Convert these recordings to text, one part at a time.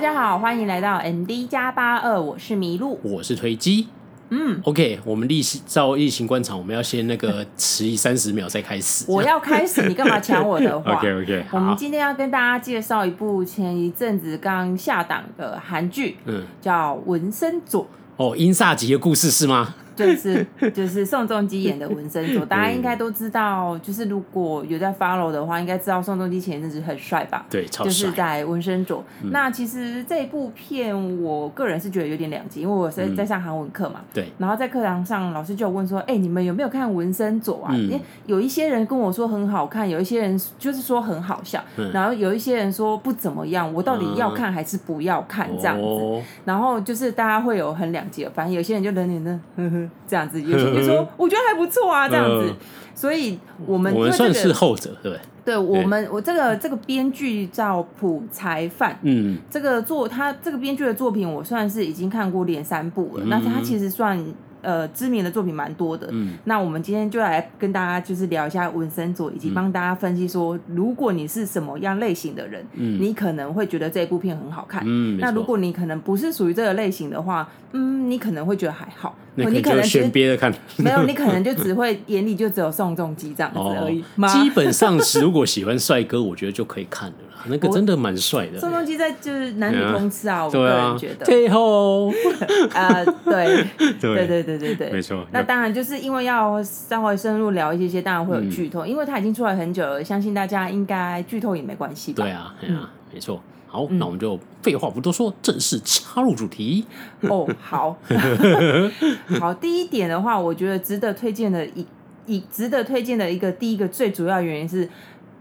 家好，欢迎来到 MD 加八二，我是麋鹿，我是推机。嗯，OK，我们例行照例行观察，我们要先那个迟疑三十秒再开始。我要开始，你干嘛抢我的话？OK OK，我们今天要跟大家介绍一部前一阵子刚下档的韩剧，嗯，叫《纹身佐》。哦，英萨吉的故事是吗？就是就是宋仲基演的文森佐，大家应该都知道。就是如果有在 follow 的话，应该知道宋仲基前一阵子很帅吧？对，超帅。就是在文森佐。嗯、那其实这部片，我个人是觉得有点两极，因为我是在上韩文课嘛。对、嗯。然后在课堂上，老师就有问说：“哎、欸，你们有没有看文森佐啊？”因有一些人跟我说很好看，有一些人就是说很好笑，嗯、然后有一些人说不怎么样。我到底要看还是不要看？这样子。哦、然后就是大家会有很两极反正，有些人就冷脸的，呵呵，这样子。有些人就说 我觉得还不错啊，这样子，所以我们我们算是后者，对不对？对，我们我这个这个编剧叫朴才范，嗯，这个作他这个编剧的作品，我算是已经看过连三部了，那他其实算。呃，知名的作品蛮多的。嗯，那我们今天就来跟大家就是聊一下文森佐，以及帮大家分析说，如果你是什么样类型的人，嗯，你可能会觉得这部片很好看。嗯，那如果你可能不是属于这个类型的话，嗯，你可能会觉得还好。那你可能选别的看。没有，你可能就只会眼里就只有宋仲基这样子而已。基本上是如果喜欢帅哥，我觉得就可以看了。那个真的蛮帅的，宋仲基在就是男女通吃啊，我个人觉得。最后，呃，对，对对对对对，没错。那当然就是因为要稍微深入聊一些些，当然会有剧透，因为他已经出来很久了，相信大家应该剧透也没关系吧？对啊，对啊，没错。好，那我们就废话不多说，正式插入主题。哦，好，好。第一点的话，我觉得值得推荐的一一值得推荐的一个第一个最主要原因是。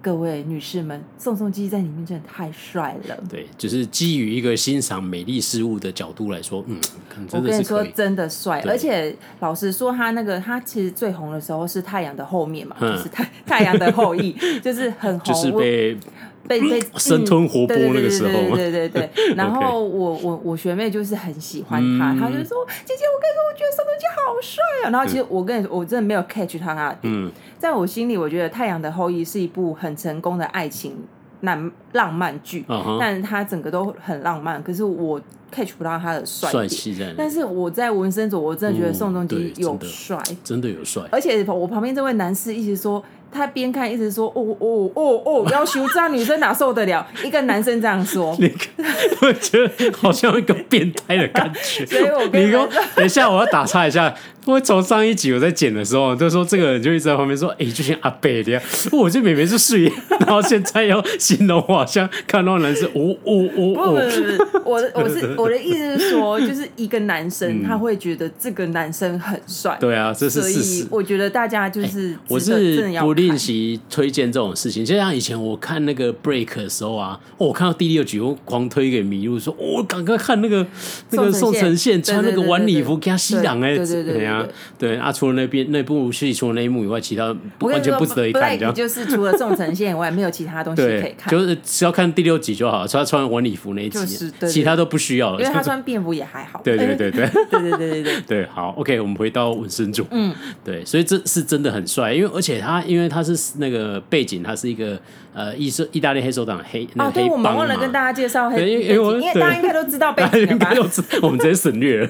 各位女士们，宋仲基在里面真的太帅了。对，就是基于一个欣赏美丽事物的角度来说，嗯。我跟你说，真的帅。而且老实说，他那个他其实最红的时候是《太阳的后面》嘛，嗯、就是太《太太阳的后裔》，就是很 红。就是被。被被生吞活剥那个时候，对对对对。然后我我我学妹就是很喜欢他，她就说：“姐姐，我跟你说，我觉得宋仲基好帅啊。”然后其实我跟你说，我真的没有 catch 他那点。在我心里，我觉得《太阳的后裔》是一部很成功的爱情浪浪漫剧，但是它整个都很浪漫。可是我 catch 不到他的帅气在。但是我在文森佐，我真的觉得宋仲基有帅，真的有帅。而且我旁边这位男士一直说。他边看一直说哦哦哦哦，要求这样女生哪受得了？一个男生这样说，你我觉得好像一个变态的感觉。所以我跟你说，等一下我要打岔一下。因为从上一集我在剪的时候，就说这个人就一直在旁边说：“哎、就像阿北的样。”我这妹妹是睡，然后现在要形容我好像看到男生，哦哦哦哦。不不不，我的我是我的意思是说，就是一个男生他会觉得这个男生很帅。对啊，这是事实。我觉得大家就是、我是不练习推荐这种事情，就像以前我看那个 Break 的时候啊，我看到第六集，我狂推给迷路说：“我赶快看那个那个宋承宪穿那个晚礼服给他吸氧哎，对对啊，对啊，除了那边那部戏，除了那一幕以外，其他完全不值得一看。这样就是除了宋承宪以外，没有其他东西可以看。就是只要看第六集就好，他穿晚礼服那一集，其他都不需要了。因为他穿便服也还好。对对对对对 对对对对 好，OK，我们回到纹身组。嗯，对，所以这是真的很帅，因为而且他因为他是那个背景，他是一个呃意色意大利黑手党黑那个黑。我们忘了跟大家介绍黑，因为因为大家应该都知道背景？我们直接省略了。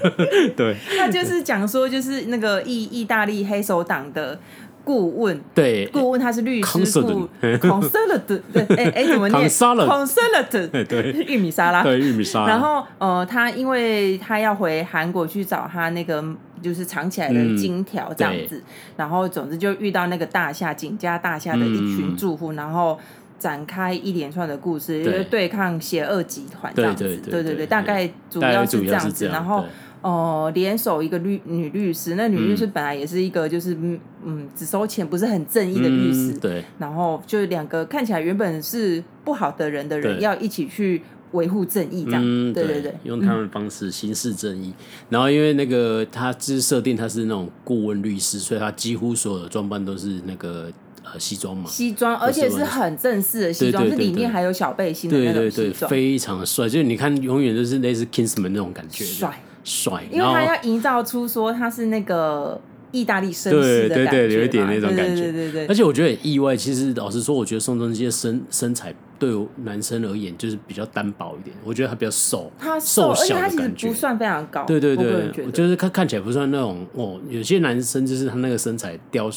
对，那就是讲说就是。那个。意意大利黑手党的顾问，对，顾问他是律师顾 consultant 对，哎哎，怎么念？consultant 对，玉米沙拉，对，玉米沙拉。然后呃，他因为他要回韩国去找他那个就是藏起来的金条这样子，然后总之就遇到那个大厦景家大厦的一群住户，然后展开一连串的故事，就是对抗邪恶集团这样子，对对对，大概主要是这样子，然后。哦，联手一个律女律师，那女律师本来也是一个就是嗯嗯只收钱不是很正义的律师，对，然后就两个看起来原本是不好的人的人，要一起去维护正义这样，对对对，用他们的方式行事正义。然后因为那个他是设定他是那种顾问律师，所以他几乎所有的装扮都是那个呃西装嘛，西装，而且是很正式的西装，是里面还有小背心的那种西装，非常的帅，就是你看永远都是类似 Kingsman 那种感觉，帅。帅，因为他要营造出说他是那个意大利绅士的感觉，有一点那种感觉，对对对。而且我觉得很意外，其实老实说，我觉得宋仲基的身身材对男生而言就是比较单薄一点。我觉得他比较瘦，他瘦，瘦小的感觉实不算非常高。对对对，就是看看起来不算那种哦。有些男生就是他那个身材雕，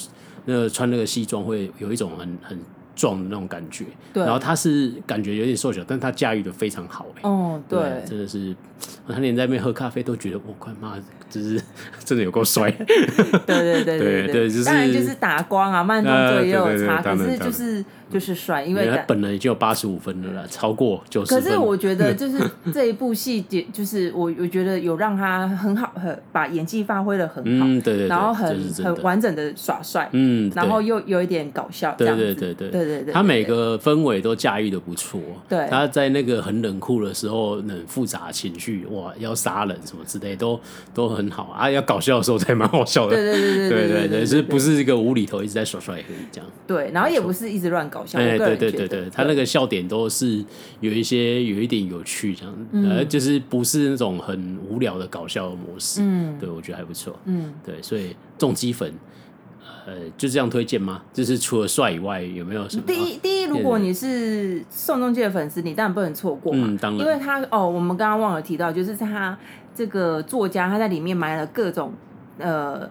那个穿那个西装会有一种很很。壮的那种感觉，对，然后他是感觉有点瘦小，但他驾驭的非常好，哎，哦，对，真的是，他连在那边喝咖啡都觉得，我快妈，就是 真的有够帅，对 对对对对对，就是当然就是打光啊，慢动作也有差，可是就是。就是帅，因为他本来已经有八十五分了啦，超过九十分。可是我觉得，就是这一部戏，就是我我觉得有让他很好，很把演技发挥的很好，嗯，对对，然后很很完整的耍帅，嗯，然后又有一点搞笑，对对对对对对，他每个氛围都驾驭的不错，对，他在那个很冷酷的时候，很复杂情绪，哇，要杀人什么之类都都很好啊，要搞笑的时候才蛮好笑的，对对对对对对，是不是一个无厘头一直在耍帅这样？对，然后也不是一直乱搞笑。哎，对对对对，他那个笑点都是有一些有一点有趣，这样，呃，就是不是那种很无聊的搞笑的模式。嗯，对我觉得还不错。嗯，对，所以重机粉，呃，就这样推荐吗？就是除了帅以外，有没有什么？第一，第一，如果你是宋仲基的粉丝，你当然不能错过嘛。嗯，当然，因为他哦，我们刚刚忘了提到，就是他这个作家他在里面埋了各种呃。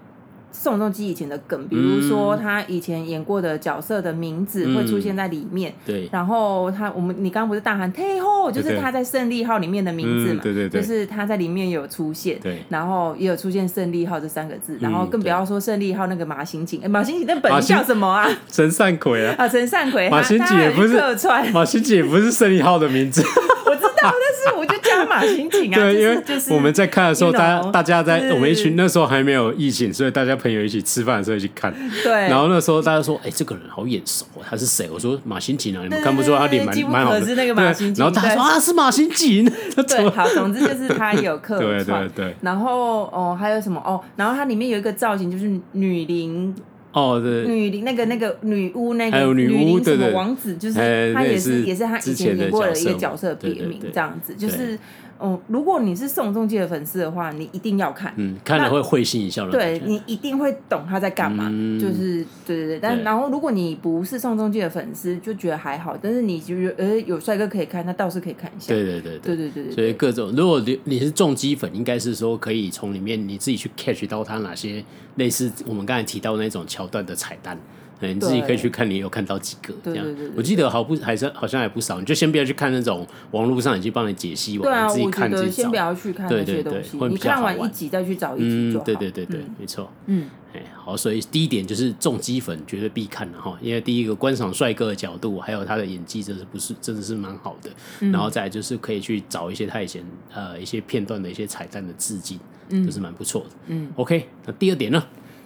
宋仲基以前的梗，比如说他以前演过的角色的名字会出现在里面。对。然后他，我们你刚刚不是大喊“太后”，就是他在胜利号里面的名字嘛？对对对。就是他在里面有出现。对。然后也有出现“胜利号”这三个字，然后更不要说“胜利号”那个马刑警，马刑警那本名叫什么啊？陈善奎啊。啊，陈善奎。马刑警也不是客串。马刑警也不是“胜利号”的名字。但是我就加马刑警啊。对，因为就是我们在看的时候，大家大家在我们一群那时候还没有疫情，所以大家朋友一起吃饭。的时候一起看，对，然后那时候大家说：“哎，这个人好眼熟，他是谁？”我说：“马新锦啊，你们看不出他脸蛮蛮好的。”是那个马新锦。然后他说：“啊，是马新锦。”对，好，总之就是他有客串。对对对。然后哦，还有什么哦？然后它里面有一个造型，就是女灵哦，对，女灵那个那个女巫那个还有女巫什么王子，就是他也是也是他以前演过的一个角色别名，这样子就是。哦，如果你是宋仲基的粉丝的话，你一定要看，嗯，看了会会心一笑的。对，你一定会懂他在干嘛，嗯、就是对对对。但对然后如果你不是宋仲基的粉丝，就觉得还好。但是你就觉得呃有帅哥可以看，那倒是可以看一下。对对对对对对对。所以各种，如果你你是重基粉，应该是说可以从里面你自己去 catch 到他哪些类似我们刚才提到那种桥段的彩蛋。你自己可以去看，你有看到几个这样？我记得好不还是好像还不少。你就先不要去看那种网络上已经帮你解析完，你自己看自己找。先不要去看那些东西，你看完一集再去找一集就好。对对对对，没错。嗯，哎，好，所以第一点就是重基粉绝对必看的哈，因为第一个观赏帅哥的角度，还有他的演技，真是不是真的是蛮好的。然后再就是可以去找一些他以前呃一些片段的一些彩蛋的致敬，都是蛮不错的。嗯，OK，那第二点呢？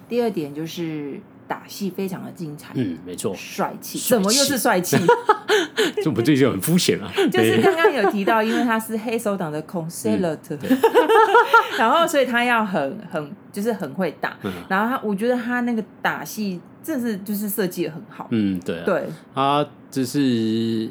第二点就是。打戏非常的精彩，嗯，没错，帅气，怎么又是帅气？这不对就很肤浅啊。就是刚刚有提到，因为他是黑手党的 concealed，然后所以他要很很就是很会打，然后他我觉得他那个打戏。正是就是设计的很好，嗯，对，对，啊，就是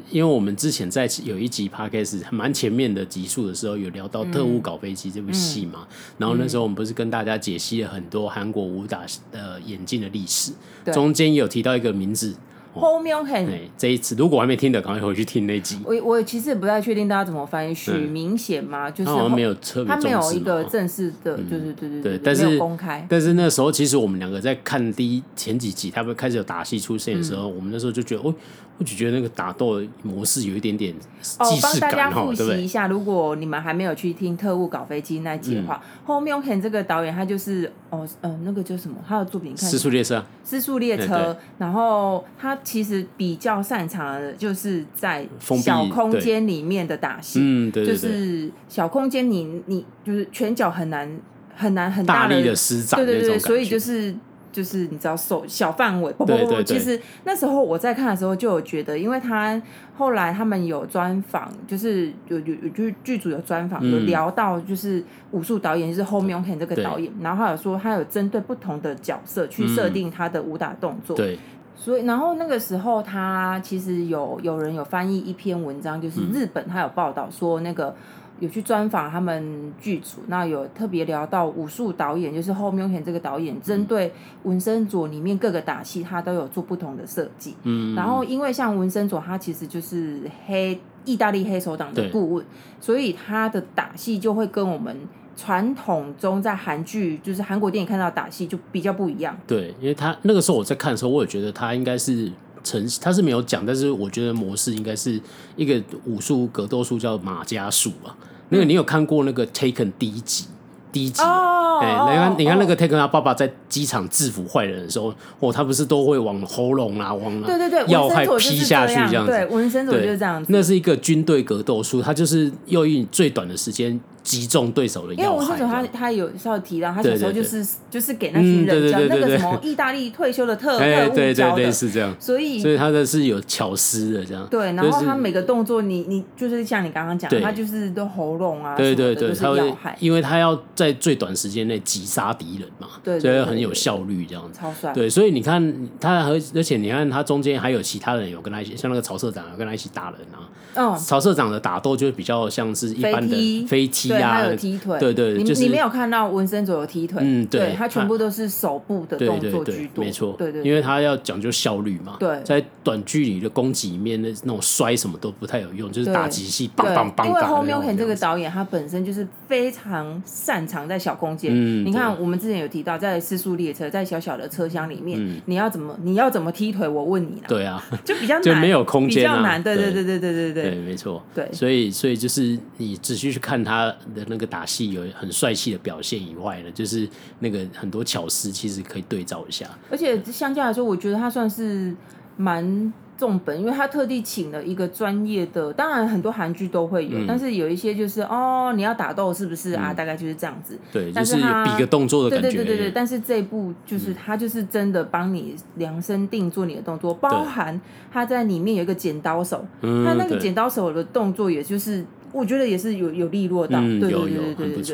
因为我们之前在有一集 podcast 蛮前面的集数的时候，有聊到《特务搞飞机》这部戏嘛，然后那时候我们不是跟大家解析了很多韩国武打的演进的历史，中间有提到一个名字。后面很，这一次如果还没听的，赶快回去听那集。我我其实也不太确定大家怎么翻译，许明显吗？就是他没有特别，他没有一个正式的，就是对对对，但是公开。但是那时候其实我们两个在看第一前几集，他们开始有打戏出现的时候，我们那时候就觉得哦。我就觉得那个打斗模式有一点点哦，帮大家复习一下。如果你们还没有去听《特务搞飞机》那集的话，后面我看这个导演他就是哦，呃，那个叫什么？他的作品看《失速列车》。失速列车，然后他其实比较擅长的就是在小空间里面的打戏，嗯，对，就是小空间你你就是拳脚很难很难很大力的施展，对对对，所以就是。就是你知道，手小范围，不不不，其实那时候我在看的时候就有觉得，因为他后来他们有专访，就是有有有剧剧组有专访，有聊到就是武术导演，就是 Ho Myung-ae 这个导演，然后他有说他有针对不同的角色去设定他的武打动作，对，所以然后那个时候他其实有有人有翻译一篇文章，就是日本他有报道说那个。有去专访他们剧组，那有特别聊到武术导演，就是后面这个导演针对《文森佐》里面各个打戏，他都有做不同的设计。嗯，然后因为像文森佐，他其实就是黑意大利黑手党的顾问，所以他的打戏就会跟我们传统中在韩剧，就是韩国电影看到打戏就比较不一样。对，因为他那个时候我在看的时候，我也觉得他应该是。成他是没有讲，但是我觉得模式应该是一个武术格斗术叫马家术啊。那个你有看过那个 Taken 第一集？第一集，哎、oh, 欸，你看，你看那个 Taken 他爸爸在机场制服坏人的时候，哦，他不是都会往喉咙啊，往对对对，要害劈下去这样子，对，文森佐就是这样子。那是一个军队格斗术，他就是用以最短的时间。击中对手的要害。因为文森佐他他有稍微提到，他小时候就是对对对就是给那群人教那个什么意大利退休的特 特务教的，是这样。所以所以他的是有巧思的这样。对，然后他每个动作你，你你就是像你刚刚讲，他就是都喉咙啊，对对对，他会，因为他要在最短时间内击杀敌人嘛，对，所以很有效率这样子。超帅。对，所以你看他和而且你看他中间还有其他人有跟他一起，像那个曹社长有跟他一起打人啊。嗯。曹社长的打斗就比较像是一般的飞踢啊，还有踢腿。对对，你就是你没有看到文森佐有踢腿，嗯，对，他全部都是手部的动作居多，没错，对对，因为他要讲究效率嘛，对，在短距离的攻击里面，那那种摔什么都不太有用，就是打击戏，棒棒棒。因为 Hong Myung-Kim 这个导演他本身就是非常擅长在小空间，嗯，你看我们之前有提到，在失速列车，在小小的车厢里面，你要怎么你要怎么踢腿？我问你了，对啊，就比较 难，就没有空间，比较难，对。对对对对对对，对，没错，对，所以所以就是你仔细去看他的那个打戏，有很帅气。的表现以外呢，就是那个很多巧思，其实可以对照一下。而且相较来说，我觉得他算是蛮重本，因为他特地请了一个专业的。当然，很多韩剧都会有，嗯、但是有一些就是哦，你要打斗是不是啊？嗯、大概就是这样子。对，但是他比个动作的感觉。对对对对对。但是这一部就是他就是真的帮你量身定做你的动作，包含他在里面有一个剪刀手，他那个剪刀手的动作，也就是我觉得也是有有利落到，嗯、对对对对对对，对，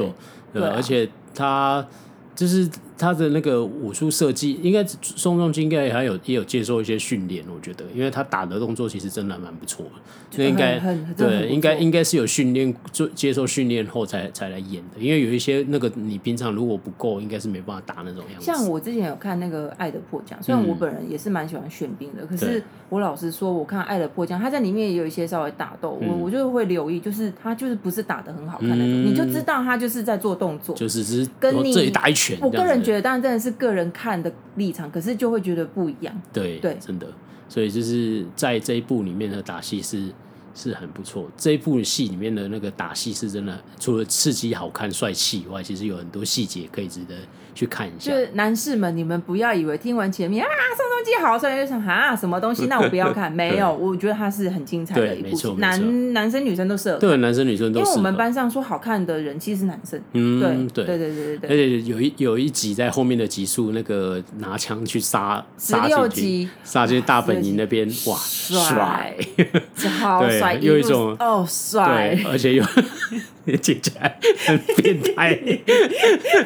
对。对，而且他就是他的那个武术设计，应该宋仲基应该还有也有接受一些训练，我觉得，因为他打的动作其实真的蛮不错的，所以应该对，应该应该是有训练就接受训练后才才来演的，因为有一些那个你平常如果不够，应该是没办法打那种样子。像我之前有看那个《爱的迫降》，虽然我本人也是蛮喜欢玄彬的，可是我老实说，我看《爱的迫降》，他在里面也有一些稍微打斗，我我就会留意，就是他就是不是打的很好看那种，你就知道他就是在做动作，就是只是跟你这里打一拳。我个人觉得，当然真的是个人看的立场，可是就会觉得不一样。对对，真的，所以就是在这一部里面的打戏是是很不错。这一部戏里面的那个打戏是真的，除了刺激、好看、帅气以外，其实有很多细节可以值得去看一下。就是男士们，你们不要以为听完前面啊，宋仲基好帅，就想啊什么东西，那我不要看。没有，我觉得它是很精彩的一部戏，男男生女生都适合。对，男生女生都。因为我们班上说好看的人其实是男生。嗯，对对对对对。而且有一有一集在后面的集数，那个拿枪去杀杀进去，杀进大本营那边，哇，帅，超帅，有一种哦帅，而且又。听起来很变态，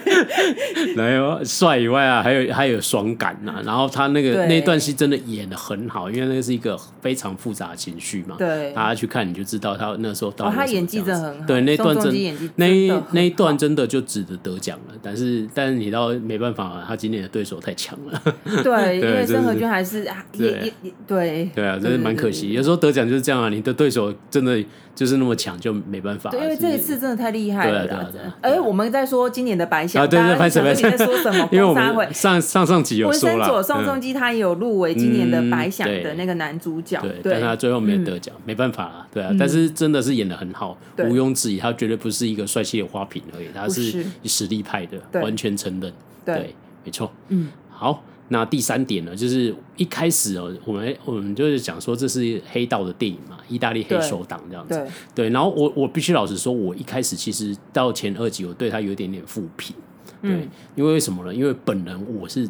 然后帅以外啊，还有还有爽感呐、啊。然后他那个那一段戏真的演的很好，因为那个是一个非常复杂的情绪嘛。对，大家去看你就知道他那时候到底、哦、他演技真的很好。对，那段真，真那一那一段真的就值得得奖了。但是但是你到没办法，他今年的对手太强了。对，对因为申河均还是啊，也也也对。对啊，真的蛮可惜。有时候得奖就是这样啊，你的对手真的就是那么强，就没办法。对，因为这一次真的太厉害了。哎，我们在说今年的白想啊，对对，百想百想。你在说什么？因为我们上上上集有说了，文森佐宋仲基他也有入围今年的白想的那个男主角，对，但他最后没得奖，没办法啊，对啊。但是真的是演的很好，毋庸置疑，他绝对不是一个帅气的花瓶而已，他是实力派的，完全承认。对，没错。嗯，好。那第三点呢，就是一开始哦，我们我们就是讲说这是黑道的电影嘛，意大利黑手党这样子。对，对，然后我我必须老实说，我一开始其实到前二集，我对他有一点点负评。对，嗯、因为为什么呢？因为本人我是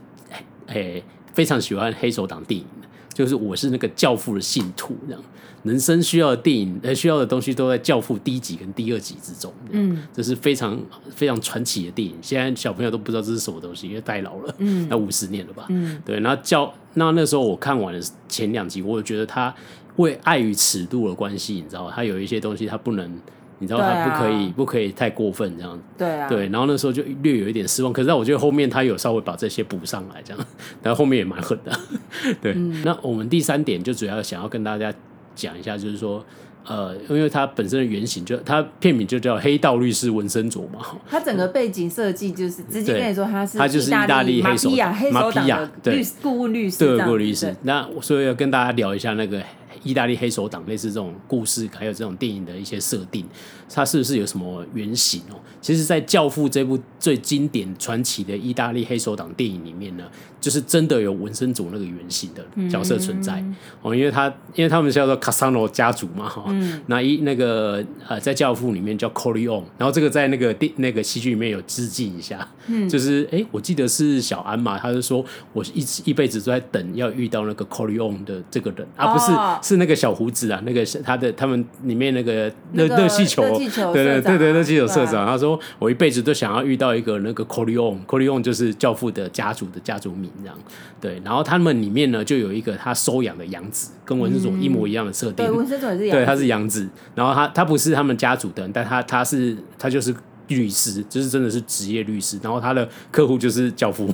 诶、欸、非常喜欢黑手党电影的，就是我是那个教父的信徒这样。人生需要的电影，呃，需要的东西都在《教父》第一集跟第二集之中。嗯，这是非常非常传奇的电影。现在小朋友都不知道这是什么东西，因为太老了。嗯，那五十年了吧？嗯，对。然后教那那时候我看完了前两集，我觉得他为碍于尺度的关系，你知道，他有一些东西他不能你知道他不可以、啊、不可以太过分这样子。对啊。对，然后那时候就略有一点失望，可是我觉得后面他有稍微把这些补上来，这样，但后面也蛮狠的。对、嗯，那我们第三点就主要想要跟大家讲一下，就是说。呃，因为它本身的原型就它片名就叫《黑道律师文森佐》嘛，它整个背景设计就是直接跟你说它是它就是意大利黑手党黑手党的律师顾问律师，对，顾问律师。那所以要跟大家聊一下那个意大利黑手党类似这种故事，还有这种电影的一些设定。它是不是有什么原型哦？其实，在《教父》这部最经典传奇的意大利黑手党电影里面呢，就是真的有文森佐那个原型的角色存在哦。因为他，因为他们叫做卡萨诺家族嘛，哈、嗯。那一那个呃，在《教父》里面叫 Corleone，然后这个在那个电那个戏剧里面有致敬一下，嗯，就是哎，我记得是小安嘛，他就说我一一辈子都在等要遇到那个 Corleone 的这个人啊，不是，是那个小胡子啊，那个他的他们里面那个热热气球。对对对对，热气球社长他说，我一辈子都想要遇到一个那个 Corleone，Corleone 就是教父的家族的家族名这样。对，然后他们里面呢就有一个他收养的养子，跟文森佐一模一样的设定。对，文森佐也是养。对，他是养子，然后他他不是他们家族的人，但他他是他就是。律师就是真的是职业律师，然后他的客户就是教父，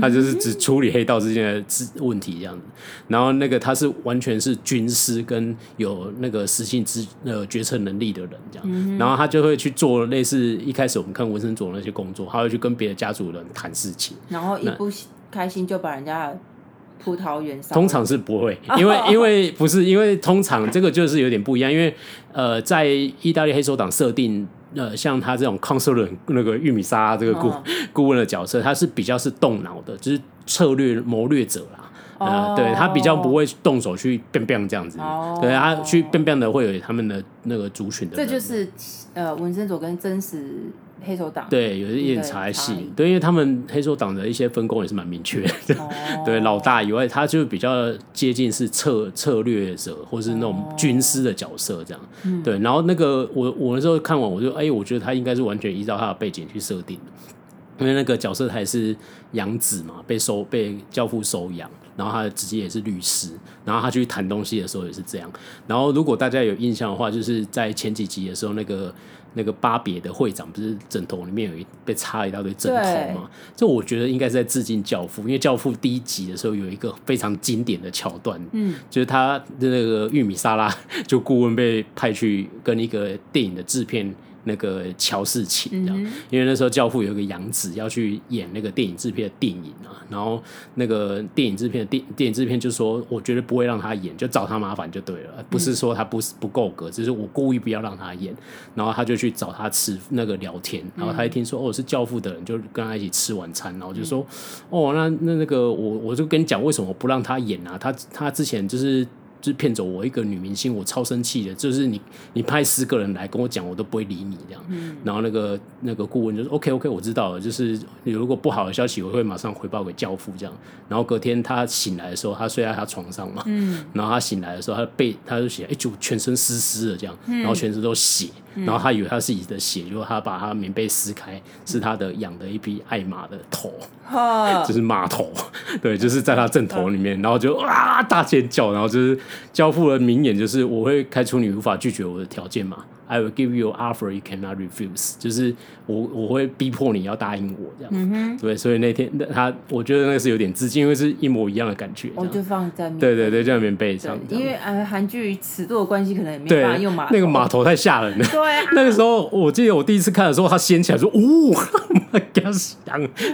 他就是只处理黑道之间的问题这样子。然后那个他是完全是军师跟有那个实性之呃决策能力的人这样。然后他就会去做类似一开始我们看文森佐那些工作，他会去跟别的家族人谈事情。然后一不开心就把人家葡萄园烧。通常是不会，因为因为不是因为通常这个就是有点不一样，因为呃在意大利黑手党设定。呃，像他这种 consultant 那个玉米沙这个顾 顾问的角色，他是比较是动脑的，就是策略谋略者啦。呃，对他比较不会动手去变变这样子，对他去变变的会有他们的那个族群的。这就是呃文森佐跟真实黑手党对有一点查系，对，因为他们黑手党的一些分工也是蛮明确的。哦、对，老大以外，他就比较接近是策策略者或是那种军师的角色这样。哦、对，然后那个我我那时候看完，我就哎，我觉得他应该是完全依照他的背景去设定的，因为那个角色他也是养子嘛，被收被教父收养。然后他的直接也是律师，然后他去谈东西的时候也是这样。然后如果大家有印象的话，就是在前几集的时候，那个那个巴别的会长不是枕头里面有一被插一大堆枕头吗？这我觉得应该是在致敬教父，因为教父第一集的时候有一个非常经典的桥段，嗯，就是他的那个玉米沙拉就顾问被派去跟一个电影的制片。那个乔事情，这样，因为那时候教父有一个养子要去演那个电影制片的电影啊，然后那个电影制片的电电影制片就说，我绝对不会让他演，就找他麻烦就对了，不是说他不不够格，只是我故意不要让他演，然后他就去找他吃那个聊天，然后他一听说哦是教父的人，就跟他一起吃晚餐，然后就说哦那那那个我我就跟你讲为什么不让他演啊，他他之前就是。就是骗走我一个女明星，我超生气的。就是你，你派十个人来跟我讲，我都不会理你这样。嗯、然后那个那个顾问就说：“OK OK，我知道了。就是你如果不好的消息，我会马上回报给教父这样。”然后隔天他醒来的时候，他睡在他床上嘛。嗯、然后他醒来的时候，他背他就写：“哎，就全身湿湿的这样。”然后全身都血。然后他以为他是自己的血，结果他把他棉被撕开，是他的养的一匹爱马的头，就是马头，对，就是在他正头里面，然后就啊大尖叫，然后就是教父的名言就是我会开出你无法拒绝我的条件嘛。I will give you offer you cannot refuse，就是我我会逼迫你要答应我这样，嗯、对，所以那天那他我觉得那个是有点致敬，因为是一模一样的感觉。我就放在对对对，在棉被上，因为呃韩剧尺度的关系，可能也没办法用码头，那个码头太吓人了。对、啊，那个时候我记得我第一次看的时候，他掀起来说，呜、哦，给他吓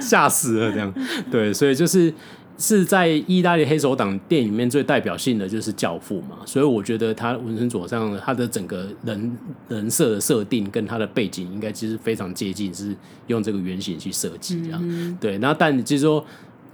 吓死了这样。对，所以就是。是在意大利黑手党电影里面最代表性的就是教父嘛，所以我觉得他文森佐上他的整个人人设的设定跟他的背景应该其实非常接近，是用这个原型去设计这样。嗯、对，那但就是说，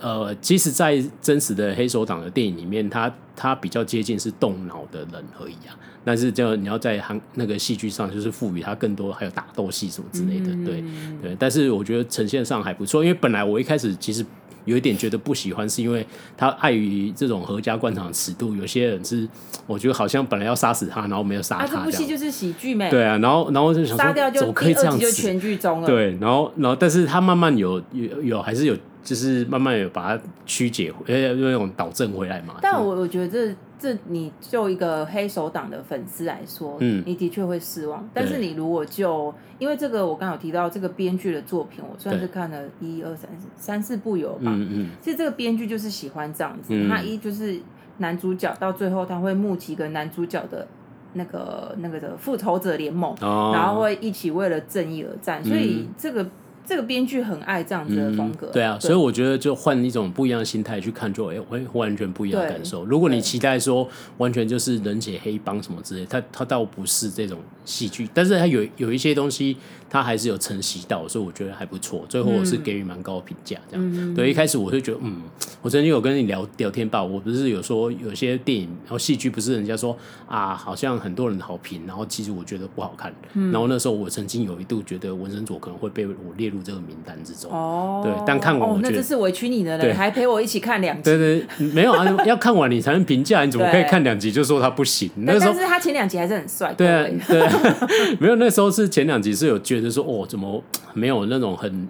呃，其实，在真实的黑手党的电影里面，他他比较接近是动脑的人而已啊。但是就你要在行那个戏剧上，就是赋予他更多，还有打斗戏什么之类的，嗯、对对。但是我觉得呈现上还不错，因为本来我一开始其实。有一点觉得不喜欢，是因为他碍于这种合家观赏的尺度，有些人是我觉得好像本来要杀死他，然后没有杀他。这部戏就是喜剧没？对啊，然后然后就想说，杀掉就可以这样子，就全剧终了。对，然后然后但是他慢慢有有有还是有，就是慢慢有把它曲解，呃，那种导正回来嘛。但我我觉得这这你就一个黑手党的粉丝来说，嗯，你的确会失望。但是你如果就因为这个，我刚刚有提到这个编剧的作品，我算是看了一二三四三四部有吧。嗯嗯。其实这个编剧就是喜欢这样子，嗯、他一就是男主角到最后他会募集个男主角的那个那个的复仇者联盟，哦、然后会一起为了正义而战，所以这个。这个编剧很爱这样子的风格，嗯、对啊，对所以我觉得就换一种不一样的心态去看，就哎，会完全不一样的感受。如果你期待说完全就是人血黑帮什么之类，他他倒不是这种戏剧，但是他有有一些东西。他还是有承袭到，所以我觉得还不错。最后我是给予蛮高的评价，这样。嗯、对，一开始我就觉得，嗯，我曾经有跟你聊聊天吧，我不是有说有些电影然后戏剧不是人家说啊，好像很多人好评，然后其实我觉得不好看。嗯、然后那时候我曾经有一度觉得《文森佐》可能会被我列入这个名单之中。哦。对，但看完我觉得、哦、那这是委屈你的了，对还陪我一起看两集。对，对对，没有啊，要看完你才能评价，你怎么可以看两集就说他不行？那时候但是他前两集还是很帅。对啊，对啊，没有，那时候是前两集是有觉得说哦，怎么。没有那种很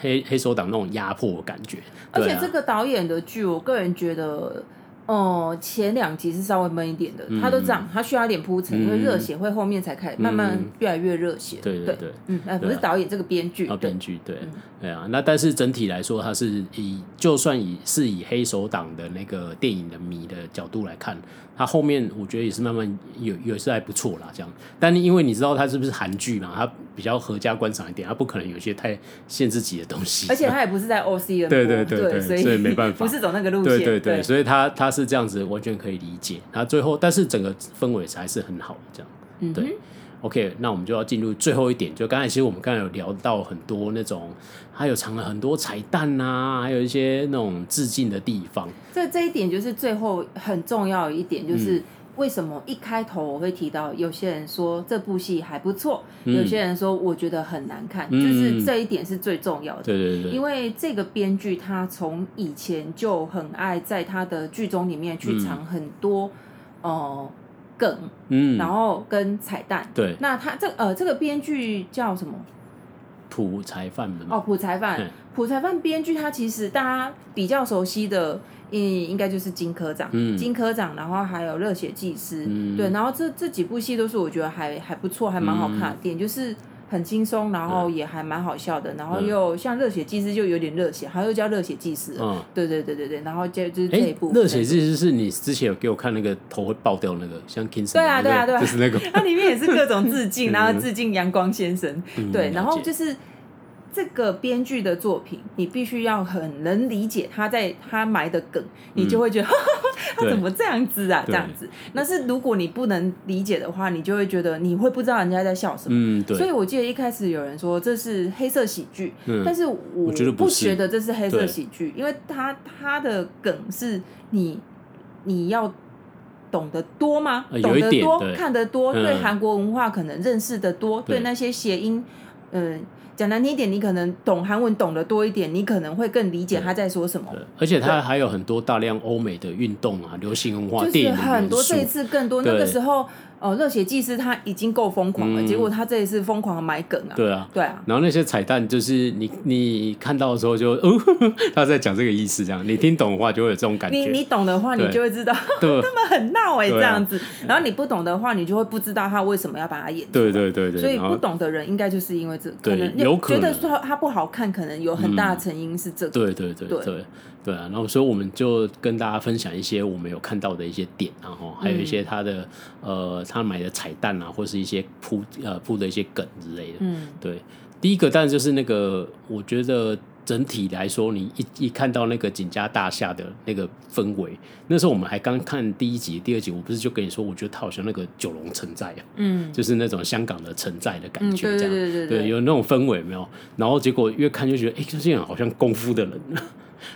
黑黑手党那种压迫的感觉，而且这个导演的剧，我个人觉得，哦、呃，前两集是稍微闷一点的，嗯、他都这样，他需要一点铺陈，因为热血会后面才开始慢慢越来越热血，对对对，嗯，哎，不是导演这个编剧，啊，编剧对，对啊，那但是整体来说，他是以就算以是以黑手党的那个电影的迷的角度来看。他后面我觉得也是慢慢有有是还不错啦，这样。但因为你知道他是不是韩剧嘛，他比较合家观赏一点，他不可能有些太限制级的东西。而且他也不是在 OC 的，对对对对，所以，所以没办法，不是走那个路线。对对对，所以他他是这样子，完全可以理解。他最后，但是整个氛围还是很好，这样。嗯，对。OK，那我们就要进入最后一点。就刚才其实我们刚才有聊到很多那种，还有藏了很多彩蛋啊，还有一些那种致敬的地方。这这一点就是最后很重要的一点，就是为什么一开头我会提到，有些人说这部戏还不错，嗯、有些人说我觉得很难看，嗯、就是这一点是最重要的。对对对。因为这个编剧他从以前就很爱在他的剧中里面去藏很多哦。嗯呃梗，嗯，然后跟彩蛋，对，那他这呃这个编剧叫什么？朴才范哦，普财范，普财范编剧他其实大家比较熟悉的，嗯，应该就是金科长，嗯，金科长，然后还有热血技师，嗯，对，然后这这几部戏都是我觉得还还不错，还蛮好看的。点就是。很轻松，然后也还蛮好笑的，然后又像热血技师就有点热血，好像又叫热血技师，嗯，对对对对对，然后就就是这一部热血技师是你之前有给我看那个头会爆掉那个，像 King 对啊对啊对啊，就是那个，它里面也是各种致敬，然后致敬阳光先生，对，然后就是。这个编剧的作品，你必须要很能理解他在他埋的梗，你就会觉得、嗯、他怎么这样子啊？这样子。那是如果你不能理解的话，你就会觉得你会不知道人家在笑什么。嗯，对。所以我记得一开始有人说这是黑色喜剧，嗯、但是我不觉得这是黑色喜剧，因为他他的梗是你你要懂得多吗？呃、懂得多，看得多，嗯、对韩国文化可能认识的多，对，对那些谐音，嗯、呃。讲难听一点，你可能懂韩文懂得多一点，你可能会更理解他在说什么。而且他还有很多大量欧美的运动啊、流行文化、就是电影很多。这一次更多，那个时候。哦，热血技师他已经够疯狂了，结果他这一次疯狂的买梗啊！对啊，对啊。然后那些彩蛋就是你你看到的时候就哦，他在讲这个意思，这样你听懂的话就会有这种感觉。你你懂的话，你就会知道 他们很闹哎，这样子。然后你不懂的话，你就会不知道他为什么要把它演。对对对对。所以不懂的人应该就是因为这可能有觉得说他不好看，可能有很大的成因是这个。对对对对。对啊，然后所以我们就跟大家分享一些我们有看到的一些点，然后还有一些他的、嗯、呃他买的彩蛋啊，或是一些铺呃铺的一些梗之类的。嗯，对，第一个当然就是那个，我觉得整体来说，你一一看到那个景家大厦的那个氛围，那时候我们还刚看第一集、第二集，我不是就跟你说，我觉得他好像那个九龙城寨啊，嗯，就是那种香港的城寨的感觉，这样，嗯、对，对，对，对，对，对，有那种氛围没有？然后结果越看就觉得，哎，这些人好像功夫的人。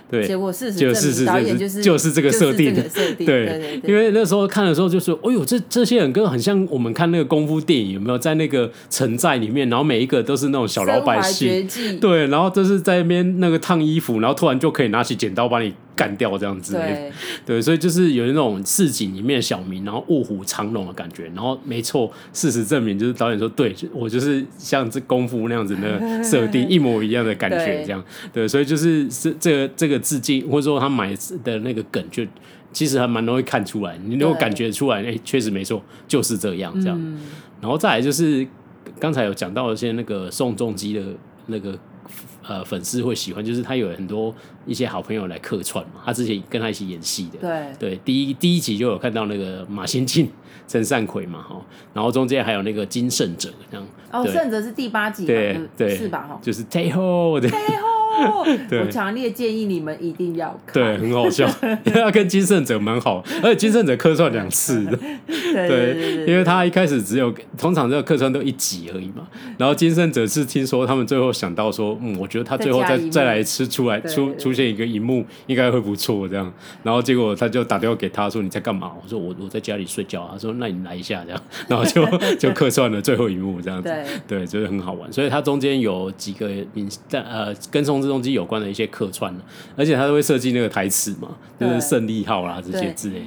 对，结果事实证明导演就是就是这个设定，设定对，因为那时候看的时候就说，哎呦，这这些人跟很像我们看那个功夫电影，有没有？在那个城寨里面，然后每一个都是那种小老百姓，对，然后就是在那边那个烫衣服，然后突然就可以拿起剪刀把你。干掉这样子，对，对，所以就是有那种市井里面的小民，然后卧虎藏龙的感觉。然后没错，事实证明就是导演说，对，我就是像这功夫那样子的设定一模一样的感觉，这样。对，对，所以就是这这个这个致敬，或者说他买的那个梗就。其实还蛮容易看出来，你如果感觉出来，哎，确实没错，就是这样这样。嗯、然后再来就是刚才有讲到一些那个宋仲基的那个呃粉丝会喜欢，就是他有很多一些好朋友来客串嘛，他之前跟他一起演戏的，对对，第一第一集就有看到那个马先进、陈善奎嘛哈，然后中间还有那个金圣哲这样。哦，圣哲是第八集，对对，是吧？哈，就是 Tay Ho 的。我强烈建议你们一定要看，对，很好笑，因为他跟金圣哲蛮好，而且金圣哲客串两次。的，对，因为他一开始只有通常这个客串都一集而已嘛，然后金圣哲是听说他们最后想到说，嗯，我觉得他最后再再来吃出来出出现一个荧幕应该会不错这样，然后结果他就打电话给他说，你在干嘛？我说我我在家里睡觉，他说那你来一下这样，然后就就客串了最后一幕这样子，对，就是很好玩，所以他中间有几个明但呃跟宋仲基有关的一些客串，而且他都会设计那个台词嘛，就是胜利号啦这些之类。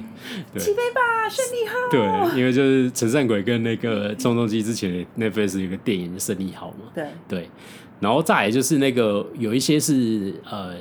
起飞吧，胜利号！对，因为就是陈善轨跟那个宋仲基之前那 Netflix 有个电影《胜利号》嘛。对对，然后再来就是那个有一些是呃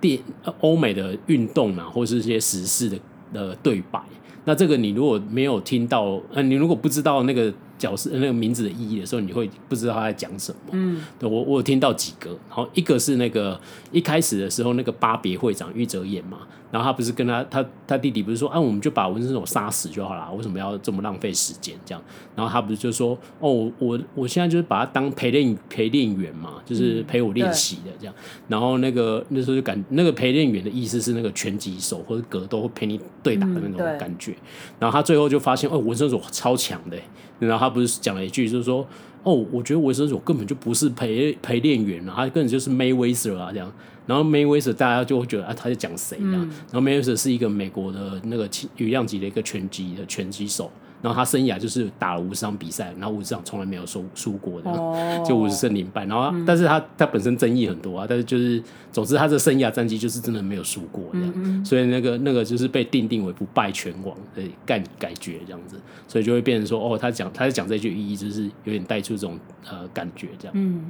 电欧美的运动啊，或是一些时事的的对白。那这个你如果没有听到，呃，你如果不知道那个。角色那个名字的意义的时候，你会不知道他在讲什么。嗯，对我我有听到几个，然后一个是那个一开始的时候，那个巴别会长玉泽演嘛，然后他不是跟他他他弟弟不是说啊，我们就把文森佐杀死就好了，为什么要这么浪费时间这样？然后他不是就说哦，我我现在就是把他当陪练陪练员嘛，就是陪我练习的这样。嗯、然后那个那时候就感那个陪练员的意思是那个拳击手或者格斗会陪你对打的那种感觉。嗯、然后他最后就发现哦，文森佐超强的。然后他不是讲了一句，就是说，哦，我觉得文森佐根本就不是陪陪练员啊，他根本就是 Mayweather 啊这样。然后 Mayweather 大家就会觉得啊，他在讲谁这样？嗯、然后 Mayweather 是一个美国的那个羽量级的一个拳击的拳击手。然后他生涯就是打了五十场比赛，然后五十场从来没有输输过的，哦、就五十胜零败。然后，嗯、但是他他本身争议很多啊，但是就是总之他的生涯战绩就是真的没有输过这样，嗯嗯，所以那个那个就是被定定为不败拳王的感感觉这样子，所以就会变成说哦，他讲他在讲这句意义就是有点带出这种呃感觉这样，嗯。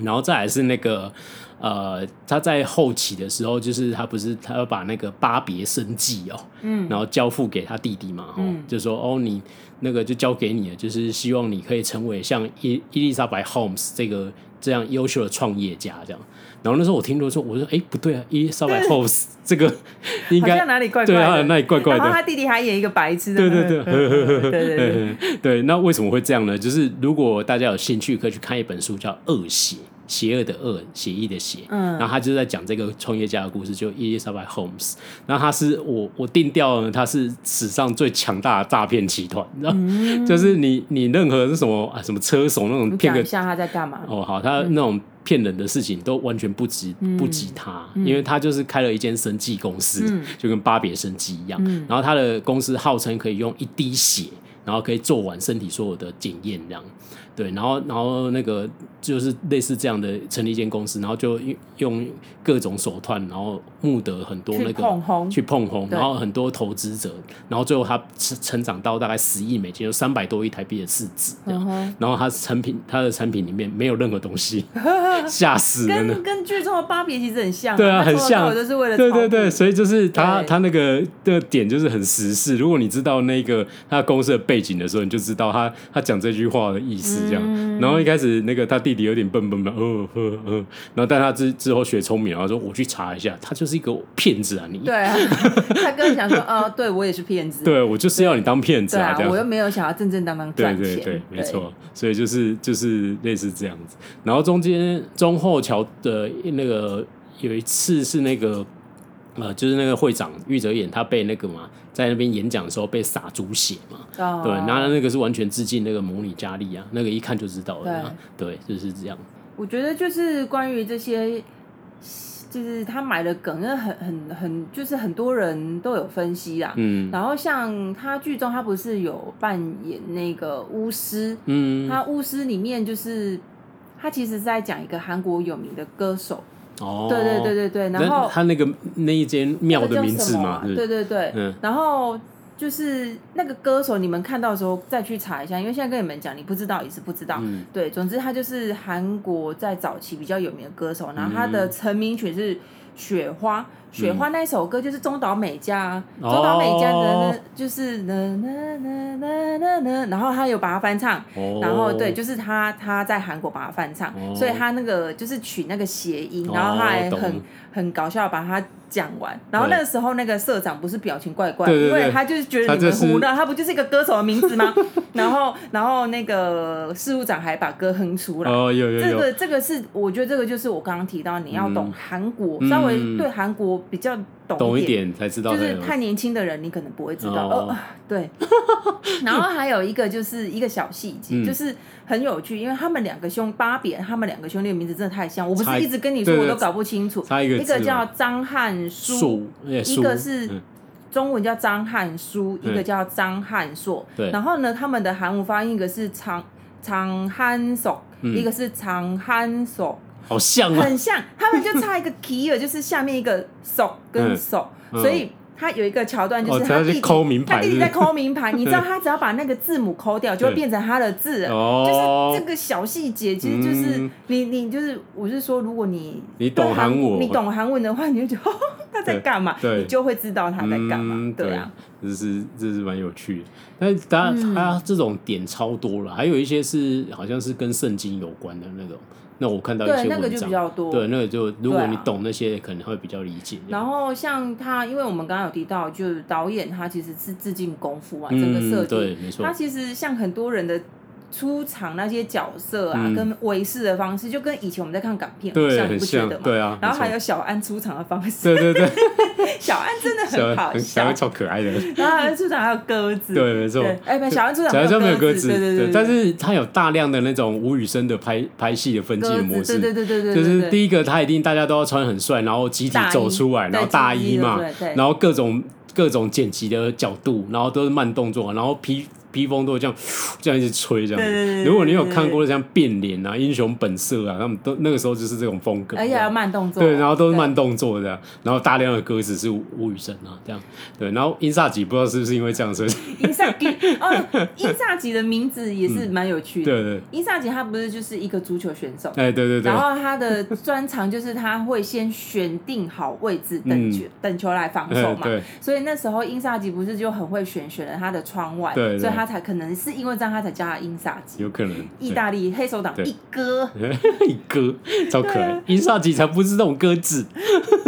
然后再来是那个，呃，他在后期的时候，就是他不是他要把那个巴别生计哦，嗯，然后交付给他弟弟嘛，哦，嗯、就说哦，你那个就交给你了，就是希望你可以成为像伊伊丽莎白 Holmes 这个这样优秀的创业家这样。然后那时候我听到说，我说哎不对啊，伊丽莎白 Holmes 这个应该哪里怪怪的，对啊，哪里怪怪的。然后他弟弟还演一个白痴，对对对，对对 对 对。那为什么会这样呢？就是如果大家有兴趣，可以去看一本书，叫《恶血》。邪恶的恶，协议的邪，嗯，然后他就在讲这个创业家的故事，就伊丽莎白·霍姆斯。然后他是我我定调了，他是史上最强大的诈骗集团，你知道，嗯、就是你你任何是什么啊，什么车手那种骗一下他在干嘛？哦，好，他那种骗人的事情都完全不及、嗯、不及他，因为他就是开了一间生技公司，嗯、就跟巴别生技一样。嗯、然后他的公司号称可以用一滴血，然后可以做完身体所有的检验，这样。对，然后然后那个就是类似这样的成立一间公司，然后就用各种手段，然后募得很多那个去碰红，去碰红，然后很多投资者，然后最后他成成长到大概十亿美金，有三百多亿台币的市值，这样。然后他产品他的产品里面没有任何东西，吓死人了。跟跟剧中的巴别其实很像，对啊，很像，就是为了对对对，所以就是他他那个的点就是很时事。如果你知道那个他公司的背景的时候，你就知道他他讲这句话的意思。这样，嗯、然后一开始那个他弟弟有点笨笨的，呃呃呃，然后但他之之后学聪明，然后说我去查一下，他就是一个骗子啊！你对啊，他跟想说，呃，对我也是骗子，对我就是要你当骗子啊！对啊，我又没有想要正正当当赚钱，对对对，没错，所以就是就是类似这样子。然后中间中后桥的那个有一次是那个。呃，就是那个会长玉泽演，他被那个嘛，在那边演讲的时候被洒猪血嘛，哦、对，然后那个是完全致敬那个魔女佳丽啊，那个一看就知道了，对，对，就是这样。我觉得就是关于这些，就是他买的梗，那很很很，就是很多人都有分析啊，嗯，然后像他剧中他不是有扮演那个巫师，嗯，他巫师里面就是他其实是在讲一个韩国有名的歌手。哦，对对对对对，然后他那个那一间庙的名字嘛，对对对，嗯，然后就是那个歌手，你们看到的时候再去查一下，因为现在跟你们讲，你不知道也是不知道，嗯，对，总之他就是韩国在早期比较有名的歌手，然后他的成名曲是《雪花》，雪花那首歌就是中岛美嘉，中岛美嘉的呢就是那那那那那那，然后他有把它翻唱，然后对，就是他他在韩国把它翻唱，所以他那个就是取那个谐音，然后他还很很搞笑把它讲完，然后那个时候那个社长不是表情怪怪，因为他就是觉得你们胡闹，他不就是一个歌手的名字吗？然后然后那个事务长还把歌哼出来，这个这个是我觉得这个就是我刚刚提到你要懂韩国，稍微对韩国。比较懂一点才知道，就是太年轻的人，你可能不会知道。哦，对。然后还有一个就是一个小细节，就是很有趣，因为他们两个兄巴比，他们两个兄弟的名字真的太像。我不是一直跟你说，我都搞不清楚。一个叫张汉书，一个是中文叫张汉书，一个叫张汉硕。然后呢，他们的韩文发音一个是长长汉硕，一个是长汉硕。好像啊，很像，他们就差一个 key，就是下面一个手跟手，所以他有一个桥段，就是他弟弟他弟弟在抠名牌，你知道他只要把那个字母抠掉，就会变成他的字，就是这个小细节，其实就是你你就是我是说，如果你你懂韩文，你懂韩文的话，你就觉得 他在干嘛，你就会知道他在干嘛，对。啊，这是这是蛮有趣的，但当然他这种点超多了，还有一些是好像是跟圣经有关的那种。那我看到一些文章，对，那个就比较多。对，那个就如果你懂那些，可能会比较理解。然后像他，因为我们刚刚有提到，就是导演他其实是致敬功夫啊，整个设计，对，没错。他其实像很多人的。出场那些角色啊，跟维视的方式，就跟以前我们在看港片，很像你不觉得吗？对啊。然后还有小安出场的方式，对对对，小安真的很好笑，小安超可爱的。然后还有出场还有鸽子，对，没错。哎，小安出场小安没有鸽子，对对对。但是他有大量的那种吴宇森的拍拍戏的分镜的模式，对对对对对。就是第一个，他一定大家都要穿很帅，然后集体走出来，然后大衣嘛，然后各种各种剪辑的角度，然后都是慢动作，然后披。披风都会这样，这样一直吹这样。对对对对，如果你有看过像变脸啊、英雄本色啊，他们都那个时候就是这种风格。而且要慢动作。对，然后都是慢动作这样，然后大量的歌词是吴宇森啊这样。对，然后英萨吉不知道是不是因为这样，所以英萨吉哦，英萨吉的名字也是蛮有趣的。对 对。英萨吉他不是就是一个足球选手？哎，对对对。然后他的专长就是他会先选定好位置等球，等球来防守嘛。对。所以那时候英萨吉不是就很会选，选了他的窗外，所以他才可能是。因为这样，他才叫他英萨吉。有可能，意大利黑手党 一哥，一哥超可爱。英萨吉才不是那种鸽子，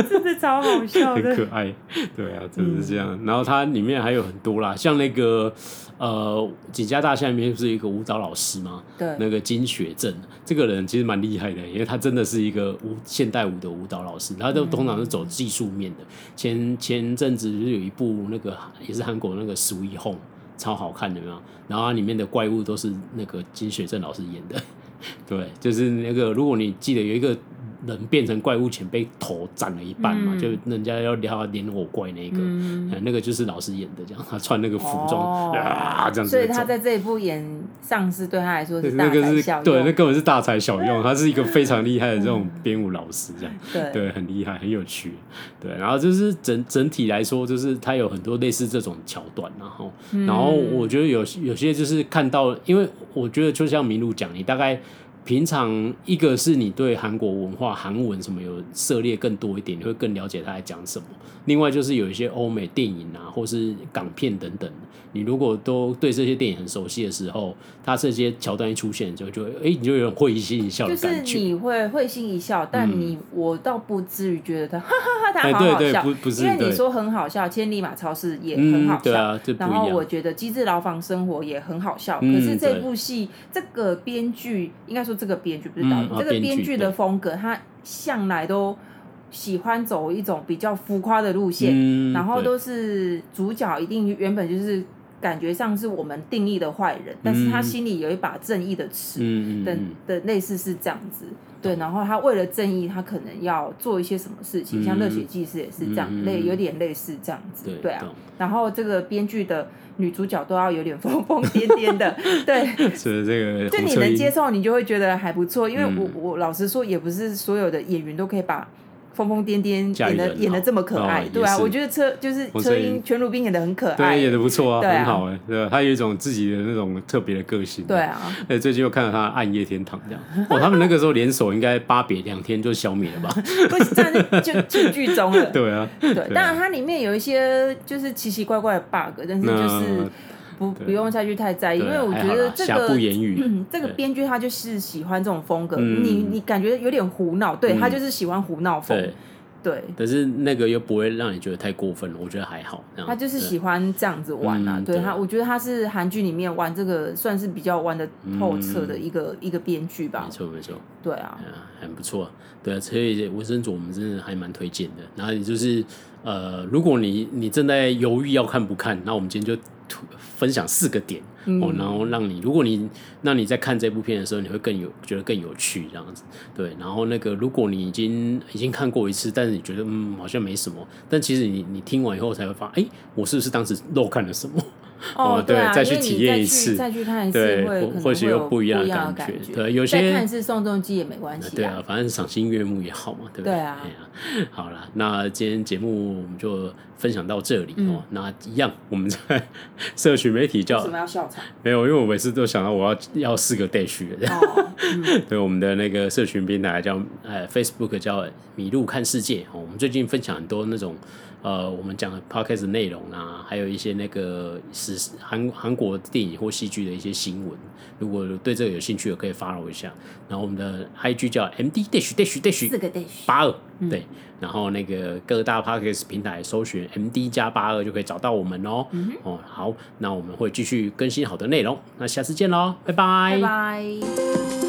真的超好笑的，很可爱。对啊，就是这样。然后它里面还有很多啦，像那个呃，锦家大厦里面不是有一个舞蹈老师吗？对，那个金雪正，这个人其实蛮厉害的，因为他真的是一个舞现代舞的舞蹈老师，他都通常是走技术面的。前前阵子就是有一部那个也是韩国那个《Sweet Home》。超好看的，有没有？然后里面的怪物都是那个金学正老师演的，对，就是那个，如果你记得有一个。人变成怪物前被头斩了一半嘛，就人家要撩他连我怪那个，那个就是老师演的，这样他穿那个服装啊这样子。所以他在这一部演丧尸，对他来说是大材小用。对，那根本是大材小用，他是一个非常厉害的这种编舞老师，这样对，很厉害，很有趣。对，然后就是整整体来说，就是他有很多类似这种桥段，然后然后我觉得有有些就是看到，因为我觉得就像麋鹿讲，你大概。平常一个是你对韩国文化、韩文什么有涉猎更多一点，你会更了解他在讲什么。另外就是有一些欧美电影啊，或是港片等等，你如果都对这些电影很熟悉的时候，他这些桥段一出现，就就哎，你就有点会心一笑的感觉。就是你会会心一笑，但你、嗯、我倒不至于觉得他哈哈哈，他好好笑。对对对，不不是，因为你说很好笑，《千里马超市》也很好笑。嗯、对啊，然后我觉得《机智牢房生活》也很好笑。嗯、可是这部戏这个编剧，应该说这个编剧不是导演，嗯、这个编剧的风格，他向来都。喜欢走一种比较浮夸的路线，嗯、然后都是主角一定原本就是感觉上是我们定义的坏人，嗯、但是他心里有一把正义的尺，嗯、的的类似是这样子，嗯、对，然后他为了正义，他可能要做一些什么事情，嗯、像热血技师也是这样，类、嗯、有点类似这样子，对，对啊，然后这个编剧的女主角都要有点疯疯癫癫的，对，是这个，就你能接受，你就会觉得还不错，因为我我老实说，也不是所有的演员都可以把。疯疯癫癫演的演的这么可爱，对啊，我觉得车就是车英全鲁宾演的很可爱，对，演的不错啊，很好哎，对吧？他有一种自己的那种特别的个性，对啊。哎，最近又看到他暗夜天堂这样，哦，他们那个时候联手应该八别两天就消灭了吧？不是，就就剧中了。对啊，对，当然它里面有一些就是奇奇怪怪的 bug，但是就是。不不用再去太在意，因为我觉得这个嗯，这个编剧他就是喜欢这种风格，你你感觉有点胡闹，对，他就是喜欢胡闹风，对。但是那个又不会让你觉得太过分了，我觉得还好。他就是喜欢这样子玩啊，对。他，我觉得他是韩剧里面玩这个算是比较玩的透彻的一个一个编剧吧。没错没错，对啊，很不错，对啊，所以《纹身组》我们真的还蛮推荐的。然后也就是呃，如果你你正在犹豫要看不看，那我们今天就。分享四个点哦，然后让你，如果你，让你在看这部片的时候，你会更有觉得更有趣这样子，对。然后那个，如果你已经已经看过一次，但是你觉得嗯好像没什么，但其实你你听完以后才会发现，哎，我是不是当时漏看了什么？哦，对，再去体验一次，再去看一次，对，或许有不一样的感觉。对，有些看一次宋仲基也没关系。对啊，反正赏心悦目也好嘛，对不对？对啊。好了，那今天节目我们就分享到这里哦。那一样，我们在社群媒体叫什么要笑场？没有，因为我每次都想到我要要四个样。对，我们的那个社群平台叫呃 Facebook 叫米鹿看世界哦。我们最近分享很多那种。呃，我们讲的 podcast 内容啊，还有一些那个是韩韩国电影或戏剧的一些新闻，如果对这个有兴趣的，可以 follow 一下。然后我们的 IG 叫 MD dash dash dash 四个 dash 八二，对。然后那个各大 podcast 平台搜寻 MD 加八二就可以找到我们哦。嗯、哦，好，那我们会继续更新好的内容。那下次见喽，拜拜。拜拜。